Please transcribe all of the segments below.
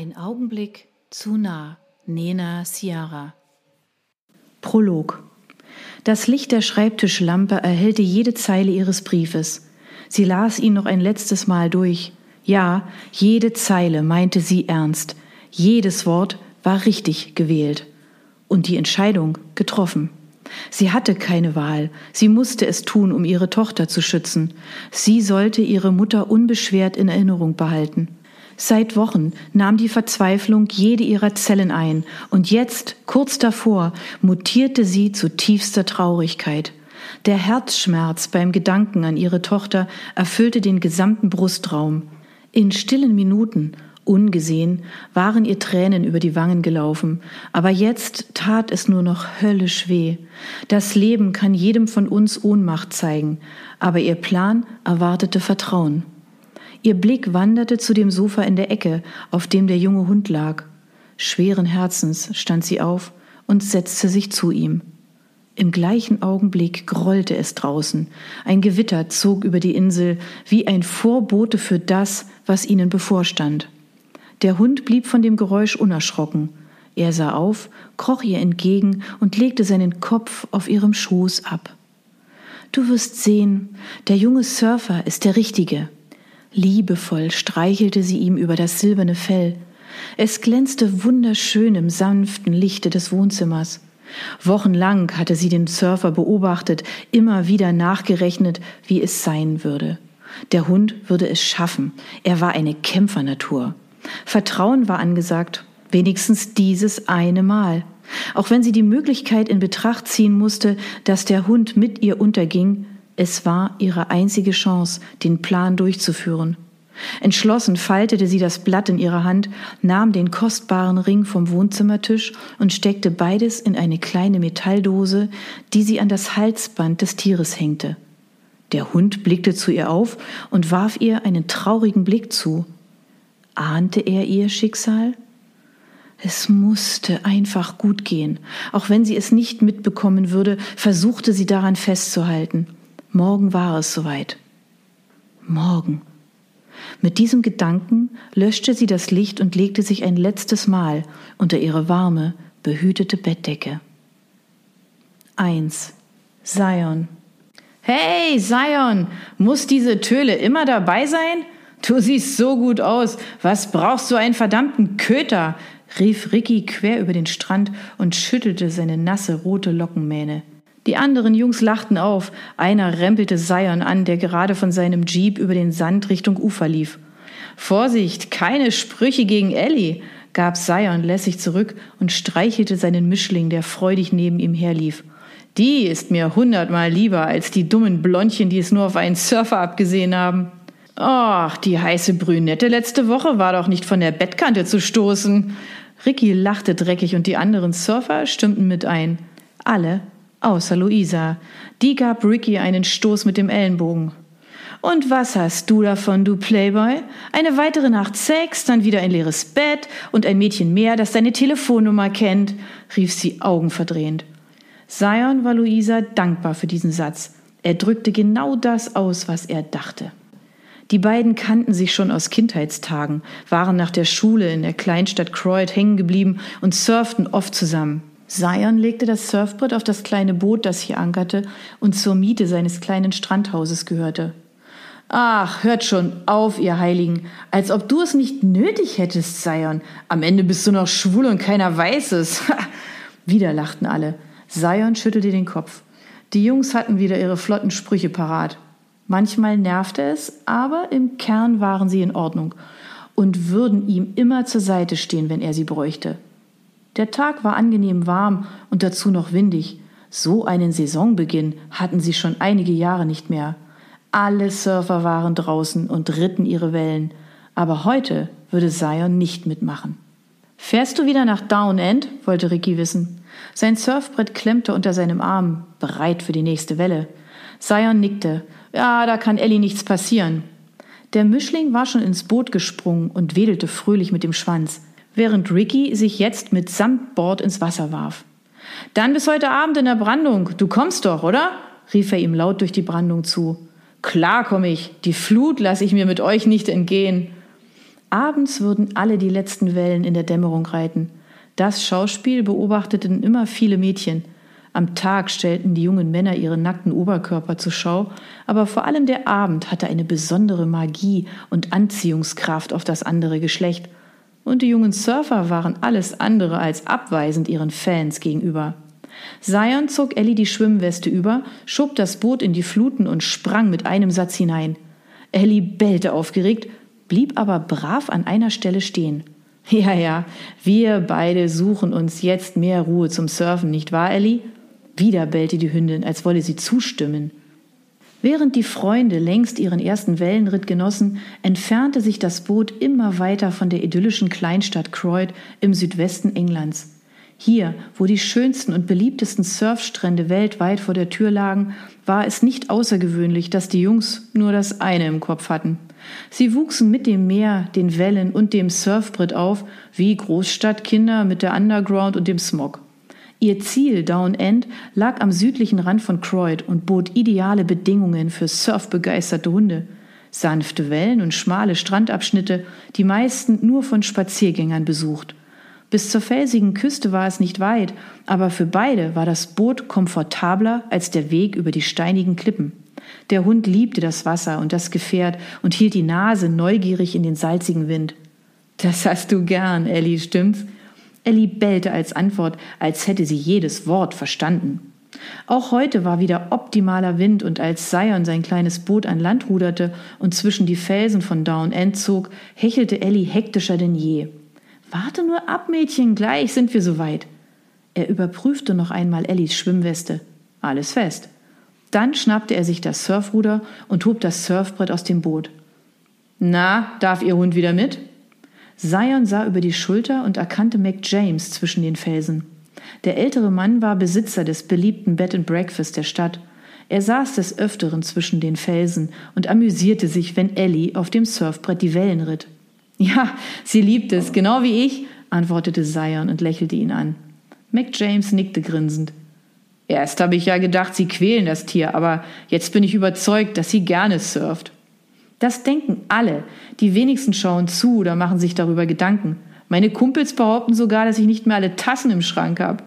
Ein Augenblick zu nah. Nena Ciara. Prolog. Das Licht der Schreibtischlampe erhellte jede Zeile ihres Briefes. Sie las ihn noch ein letztes Mal durch. Ja, jede Zeile meinte sie ernst. Jedes Wort war richtig gewählt. Und die Entscheidung getroffen. Sie hatte keine Wahl. Sie musste es tun, um ihre Tochter zu schützen. Sie sollte ihre Mutter unbeschwert in Erinnerung behalten. Seit Wochen nahm die Verzweiflung jede ihrer Zellen ein, und jetzt, kurz davor, mutierte sie zu tiefster Traurigkeit. Der Herzschmerz beim Gedanken an ihre Tochter erfüllte den gesamten Brustraum. In stillen Minuten, ungesehen, waren ihr Tränen über die Wangen gelaufen, aber jetzt tat es nur noch höllisch weh. Das Leben kann jedem von uns Ohnmacht zeigen, aber ihr Plan erwartete Vertrauen. Ihr Blick wanderte zu dem Sofa in der Ecke, auf dem der junge Hund lag. Schweren Herzens stand sie auf und setzte sich zu ihm. Im gleichen Augenblick grollte es draußen. Ein Gewitter zog über die Insel wie ein Vorbote für das, was ihnen bevorstand. Der Hund blieb von dem Geräusch unerschrocken. Er sah auf, kroch ihr entgegen und legte seinen Kopf auf ihrem Schoß ab. Du wirst sehen, der junge Surfer ist der Richtige. Liebevoll streichelte sie ihm über das silberne Fell. Es glänzte wunderschön im sanften Lichte des Wohnzimmers. Wochenlang hatte sie den Surfer beobachtet, immer wieder nachgerechnet, wie es sein würde. Der Hund würde es schaffen. Er war eine Kämpfernatur. Vertrauen war angesagt, wenigstens dieses eine Mal. Auch wenn sie die Möglichkeit in Betracht ziehen musste, dass der Hund mit ihr unterging, es war ihre einzige Chance, den Plan durchzuführen. Entschlossen faltete sie das Blatt in ihrer Hand, nahm den kostbaren Ring vom Wohnzimmertisch und steckte beides in eine kleine Metalldose, die sie an das Halsband des Tieres hängte. Der Hund blickte zu ihr auf und warf ihr einen traurigen Blick zu. Ahnte er ihr Schicksal? Es musste einfach gut gehen. Auch wenn sie es nicht mitbekommen würde, versuchte sie daran festzuhalten. Morgen war es soweit. Morgen. Mit diesem Gedanken löschte sie das Licht und legte sich ein letztes Mal unter ihre warme, behütete Bettdecke. 1. Zion. Hey, Zion, muss diese Töle immer dabei sein? Du siehst so gut aus. Was brauchst du einen verdammten Köter? rief Ricky quer über den Strand und schüttelte seine nasse rote Lockenmähne. Die anderen Jungs lachten auf. Einer rempelte Sion an, der gerade von seinem Jeep über den Sand Richtung Ufer lief. Vorsicht, keine Sprüche gegen Ellie, gab Sion lässig zurück und streichelte seinen Mischling, der freudig neben ihm herlief. Die ist mir hundertmal lieber als die dummen Blondchen, die es nur auf einen Surfer abgesehen haben. Ach, die heiße Brünette letzte Woche war doch nicht von der Bettkante zu stoßen. Ricky lachte dreckig und die anderen Surfer stimmten mit ein. Alle Außer Luisa. Die gab Ricky einen Stoß mit dem Ellenbogen. Und was hast du davon, du Playboy? Eine weitere Nacht Sex, dann wieder ein leeres Bett und ein Mädchen mehr, das deine Telefonnummer kennt, rief sie augenverdrehend. Sion war Luisa dankbar für diesen Satz. Er drückte genau das aus, was er dachte. Die beiden kannten sich schon aus Kindheitstagen, waren nach der Schule in der Kleinstadt Croyd hängen geblieben und surften oft zusammen. Sion legte das Surfbrett auf das kleine Boot, das hier ankerte und zur Miete seines kleinen Strandhauses gehörte. Ach, hört schon auf, ihr Heiligen, als ob du es nicht nötig hättest, Sion. Am Ende bist du noch schwul und keiner weiß es. wieder lachten alle. Sion schüttelte den Kopf. Die Jungs hatten wieder ihre flotten Sprüche parat. Manchmal nervte es, aber im Kern waren sie in Ordnung und würden ihm immer zur Seite stehen, wenn er sie bräuchte. Der Tag war angenehm warm und dazu noch windig. So einen Saisonbeginn hatten sie schon einige Jahre nicht mehr. Alle Surfer waren draußen und ritten ihre Wellen. Aber heute würde Zion nicht mitmachen. Fährst du wieder nach Down End? wollte Ricky wissen. Sein Surfbrett klemmte unter seinem Arm, bereit für die nächste Welle. Zion nickte. Ja, da kann Ellie nichts passieren. Der Mischling war schon ins Boot gesprungen und wedelte fröhlich mit dem Schwanz während Ricky sich jetzt mit Bord ins Wasser warf. Dann bis heute Abend in der Brandung. Du kommst doch, oder? rief er ihm laut durch die Brandung zu. Klar komme ich. Die Flut lasse ich mir mit euch nicht entgehen. Abends würden alle die letzten Wellen in der Dämmerung reiten. Das Schauspiel beobachteten immer viele Mädchen. Am Tag stellten die jungen Männer ihre nackten Oberkörper zur Schau, aber vor allem der Abend hatte eine besondere Magie und Anziehungskraft auf das andere Geschlecht. Und die jungen Surfer waren alles andere als abweisend ihren Fans gegenüber. Zion zog Ellie die Schwimmweste über, schob das Boot in die Fluten und sprang mit einem Satz hinein. Ellie bellte aufgeregt, blieb aber brav an einer Stelle stehen. Ja, ja, wir beide suchen uns jetzt mehr Ruhe zum Surfen, nicht wahr, Ellie? Wieder bellte die Hündin, als wolle sie zustimmen. Während die Freunde längst ihren ersten Wellenritt genossen, entfernte sich das Boot immer weiter von der idyllischen Kleinstadt Croyd im Südwesten Englands. Hier, wo die schönsten und beliebtesten Surfstrände weltweit vor der Tür lagen, war es nicht außergewöhnlich, dass die Jungs nur das eine im Kopf hatten. Sie wuchsen mit dem Meer, den Wellen und dem Surfbrett auf, wie Großstadtkinder mit der Underground und dem Smog. Ihr Ziel, Down End, lag am südlichen Rand von Croyd und bot ideale Bedingungen für surfbegeisterte Hunde. Sanfte Wellen und schmale Strandabschnitte, die meisten nur von Spaziergängern besucht. Bis zur felsigen Küste war es nicht weit, aber für beide war das Boot komfortabler als der Weg über die steinigen Klippen. Der Hund liebte das Wasser und das Gefährt und hielt die Nase neugierig in den salzigen Wind. Das hast du gern, Ellie, stimmt's? Ellie bellte als Antwort, als hätte sie jedes Wort verstanden. Auch heute war wieder optimaler Wind und als Sion sein kleines Boot an Land ruderte und zwischen die Felsen von Down End zog, hechelte Ellie hektischer denn je. Warte nur ab, Mädchen, gleich sind wir soweit. Er überprüfte noch einmal Ellis Schwimmweste. Alles fest. Dann schnappte er sich das Surfruder und hob das Surfbrett aus dem Boot. Na, darf Ihr Hund wieder mit? Zion sah über die Schulter und erkannte Mac James zwischen den Felsen. Der ältere Mann war Besitzer des beliebten Bed and Breakfast der Stadt. Er saß des Öfteren zwischen den Felsen und amüsierte sich, wenn Ellie auf dem Surfbrett die Wellen ritt. Ja, sie liebt es, genau wie ich, antwortete Zion und lächelte ihn an. Mac James nickte grinsend. Erst habe ich ja gedacht, sie quälen das Tier, aber jetzt bin ich überzeugt, dass sie gerne surft. Das denken alle. Die wenigsten schauen zu oder machen sich darüber Gedanken. Meine Kumpels behaupten sogar, dass ich nicht mehr alle Tassen im Schrank habe.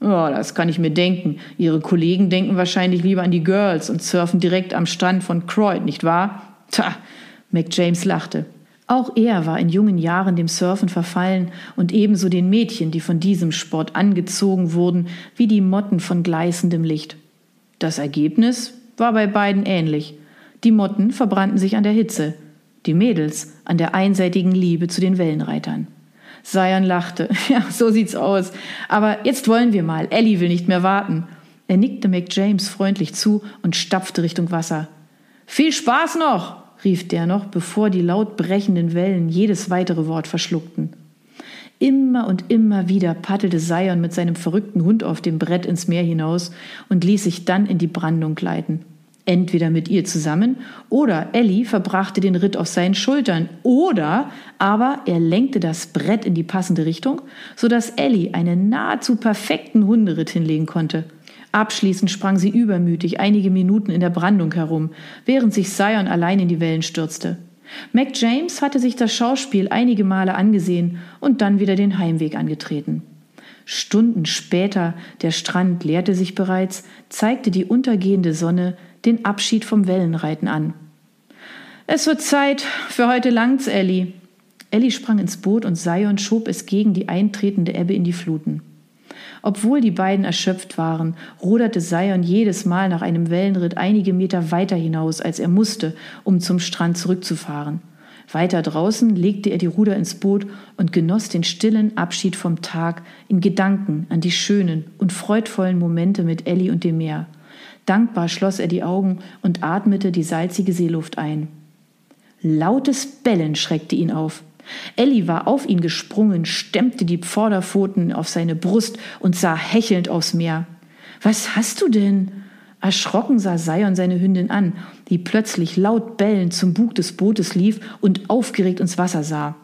Oh, das kann ich mir denken. Ihre Kollegen denken wahrscheinlich lieber an die Girls und surfen direkt am Strand von Croyd, nicht wahr? Tja, Mac James lachte. Auch er war in jungen Jahren dem Surfen verfallen und ebenso den Mädchen, die von diesem Sport angezogen wurden, wie die Motten von gleißendem Licht. Das Ergebnis war bei beiden ähnlich. Die Motten verbrannten sich an der Hitze, die Mädels an der einseitigen Liebe zu den Wellenreitern. Sion lachte. Ja, so sieht's aus. Aber jetzt wollen wir mal. Ellie will nicht mehr warten. Er nickte Mac James freundlich zu und stapfte Richtung Wasser. Viel Spaß noch! rief der noch, bevor die laut brechenden Wellen jedes weitere Wort verschluckten. Immer und immer wieder paddelte Sion mit seinem verrückten Hund auf dem Brett ins Meer hinaus und ließ sich dann in die Brandung gleiten. Entweder mit ihr zusammen oder Ellie verbrachte den Ritt auf seinen Schultern oder aber er lenkte das Brett in die passende Richtung, so dass Ellie einen nahezu perfekten Hunderitt hinlegen konnte. Abschließend sprang sie übermütig einige Minuten in der Brandung herum, während sich Sion allein in die Wellen stürzte. Mac James hatte sich das Schauspiel einige Male angesehen und dann wieder den Heimweg angetreten. Stunden später, der Strand leerte sich bereits, zeigte die untergehende Sonne den Abschied vom Wellenreiten an. Es wird Zeit, für heute langt's, Ellie. Ellie sprang ins Boot und Sion schob es gegen die eintretende Ebbe in die Fluten. Obwohl die beiden erschöpft waren, ruderte Sion jedes Mal nach einem Wellenritt einige Meter weiter hinaus, als er musste, um zum Strand zurückzufahren. Weiter draußen legte er die Ruder ins Boot und genoss den stillen Abschied vom Tag in Gedanken an die schönen und freudvollen Momente mit Ellie und dem Meer. Dankbar schloss er die Augen und atmete die salzige Seeluft ein. Lautes Bellen schreckte ihn auf. Elli war auf ihn gesprungen, stemmte die Vorderpfoten auf seine Brust und sah hechelnd aufs Meer. Was hast du denn? Erschrocken sah Sion seine Hündin an, die plötzlich laut bellend zum Bug des Bootes lief und aufgeregt ins Wasser sah.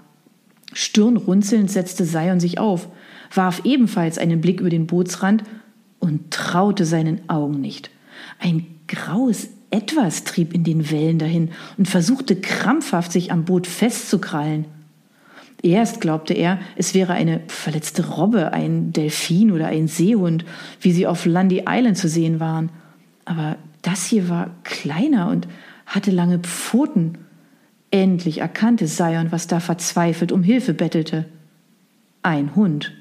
Stirnrunzelnd setzte Sion sich auf, warf ebenfalls einen Blick über den Bootsrand und traute seinen Augen nicht. Ein graues Etwas trieb in den Wellen dahin und versuchte krampfhaft sich am Boot festzukrallen. Erst glaubte er, es wäre eine verletzte Robbe, ein Delfin oder ein Seehund, wie sie auf Lundy Island zu sehen waren. Aber das hier war kleiner und hatte lange Pfoten. Endlich erkannte Sion, was da verzweifelt um Hilfe bettelte. Ein Hund.